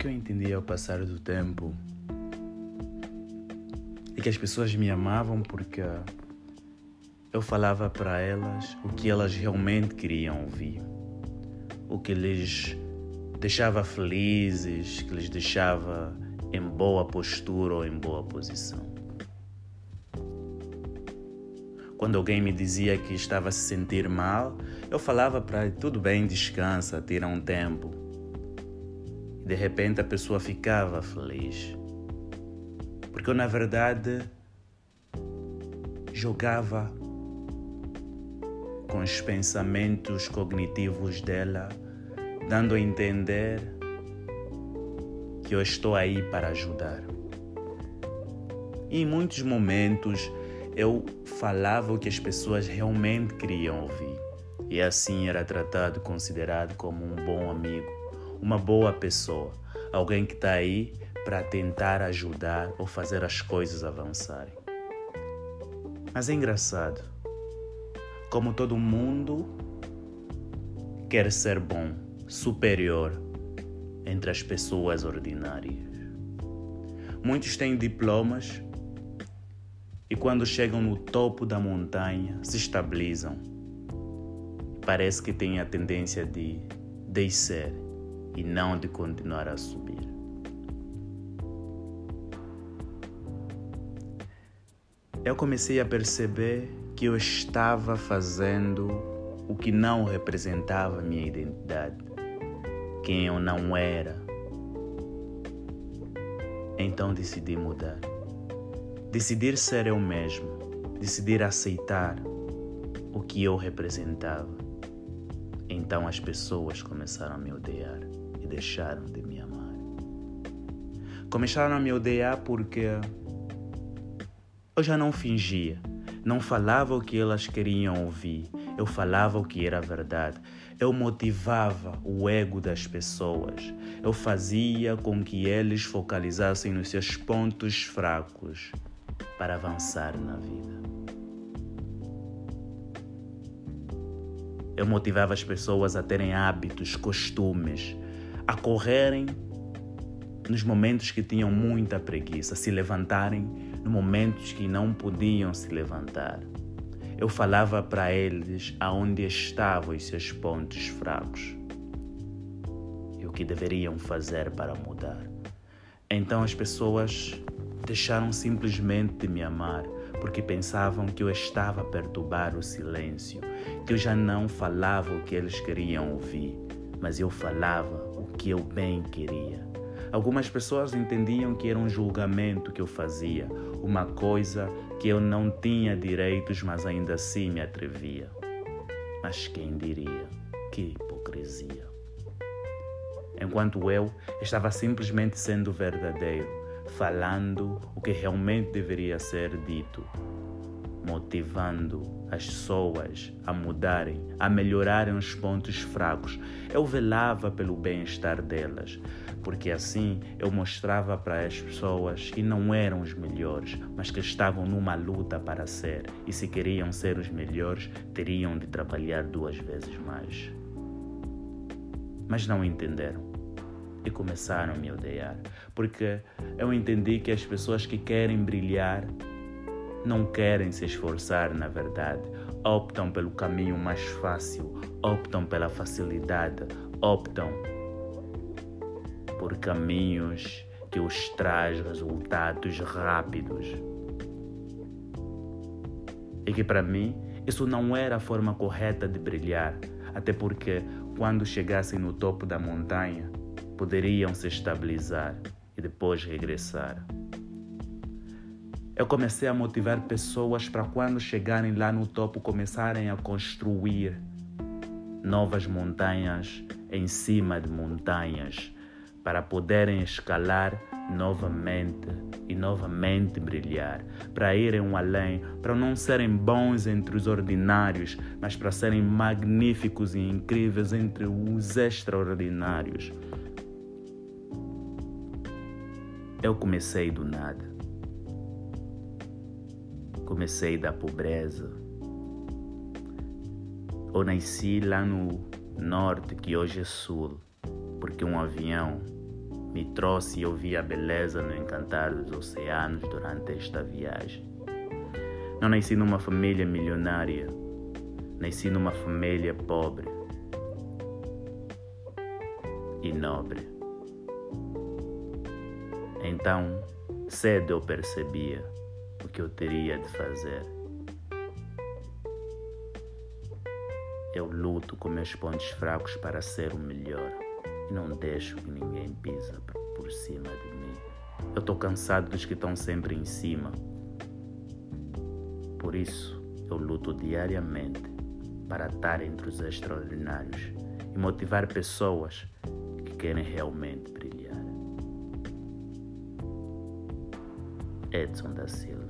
que eu entendi ao passar do tempo é que as pessoas me amavam porque eu falava para elas o que elas realmente queriam ouvir, o que lhes deixava felizes, que lhes deixava em boa postura ou em boa posição. Quando alguém me dizia que estava a se sentir mal, eu falava para ele: tudo bem, descansa, tira um tempo. De repente a pessoa ficava feliz. Porque eu, na verdade, jogava com os pensamentos cognitivos dela, dando a entender que eu estou aí para ajudar. E em muitos momentos eu falava o que as pessoas realmente queriam ouvir. E assim era tratado, considerado como um bom amigo, uma boa pessoa, alguém que está aí para tentar ajudar ou fazer as coisas avançarem. Mas é engraçado, como todo mundo quer ser bom, superior entre as pessoas ordinárias. Muitos têm diplomas e quando chegam no topo da montanha se estabilizam. Parece que têm a tendência de descer e não de continuar a subir. Eu comecei a perceber que eu estava fazendo o que não representava minha identidade, quem eu não era. Então decidi mudar. Decidir ser eu mesmo, decidir aceitar o que eu representava. Então as pessoas começaram a me odiar e deixaram de me amar. Começaram a me odiar porque eu já não fingia, não falava o que elas queriam ouvir, eu falava o que era verdade. Eu motivava o ego das pessoas. Eu fazia com que eles focalizassem nos seus pontos fracos para avançar na vida. Eu motivava as pessoas a terem hábitos, costumes, a correrem nos momentos que tinham muita preguiça, se levantarem nos momentos que não podiam se levantar. Eu falava para eles aonde estavam os seus pontos fracos e o que deveriam fazer para mudar. Então as pessoas deixaram simplesmente de me amar porque pensavam que eu estava a perturbar o silêncio, que eu já não falava o que eles queriam ouvir, mas eu falava o que eu bem queria. Algumas pessoas entendiam que era um julgamento que eu fazia, uma coisa que eu não tinha direitos, mas ainda assim me atrevia. Mas quem diria? Que hipocrisia. Enquanto eu estava simplesmente sendo verdadeiro, falando o que realmente deveria ser dito, motivando as pessoas a mudarem, a melhorarem os pontos fracos. Eu velava pelo bem-estar delas, porque assim eu mostrava para as pessoas que não eram os melhores, mas que estavam numa luta para ser, e se queriam ser os melhores, teriam de trabalhar duas vezes mais. Mas não entenderam e começaram a me odiar, porque eu entendi que as pessoas que querem brilhar não querem se esforçar, na verdade, optam pelo caminho mais fácil, optam pela facilidade, optam por caminhos que os traz resultados rápidos. E que para mim isso não era a forma correta de brilhar, até porque quando chegassem no topo da montanha, poderiam se estabilizar e depois regressar. Eu comecei a motivar pessoas para quando chegarem lá no topo começarem a construir novas montanhas em cima de montanhas para poderem escalar novamente e novamente brilhar, para irem um além, para não serem bons entre os ordinários, mas para serem magníficos e incríveis entre os extraordinários. Eu comecei do nada. Comecei da pobreza. Eu nasci lá no norte, que hoje é sul, porque um avião me trouxe e eu vi a beleza no encantar dos oceanos durante esta viagem. Não nasci numa família milionária, nasci numa família pobre e nobre. Então, cedo eu percebia o que eu teria de fazer. Eu luto com meus pontos fracos para ser o melhor e não deixo que ninguém pisa por cima de mim. Eu estou cansado dos que estão sempre em cima. Por isso, eu luto diariamente para estar entre os extraordinários e motivar pessoas que querem realmente brilhar. it's on the seal.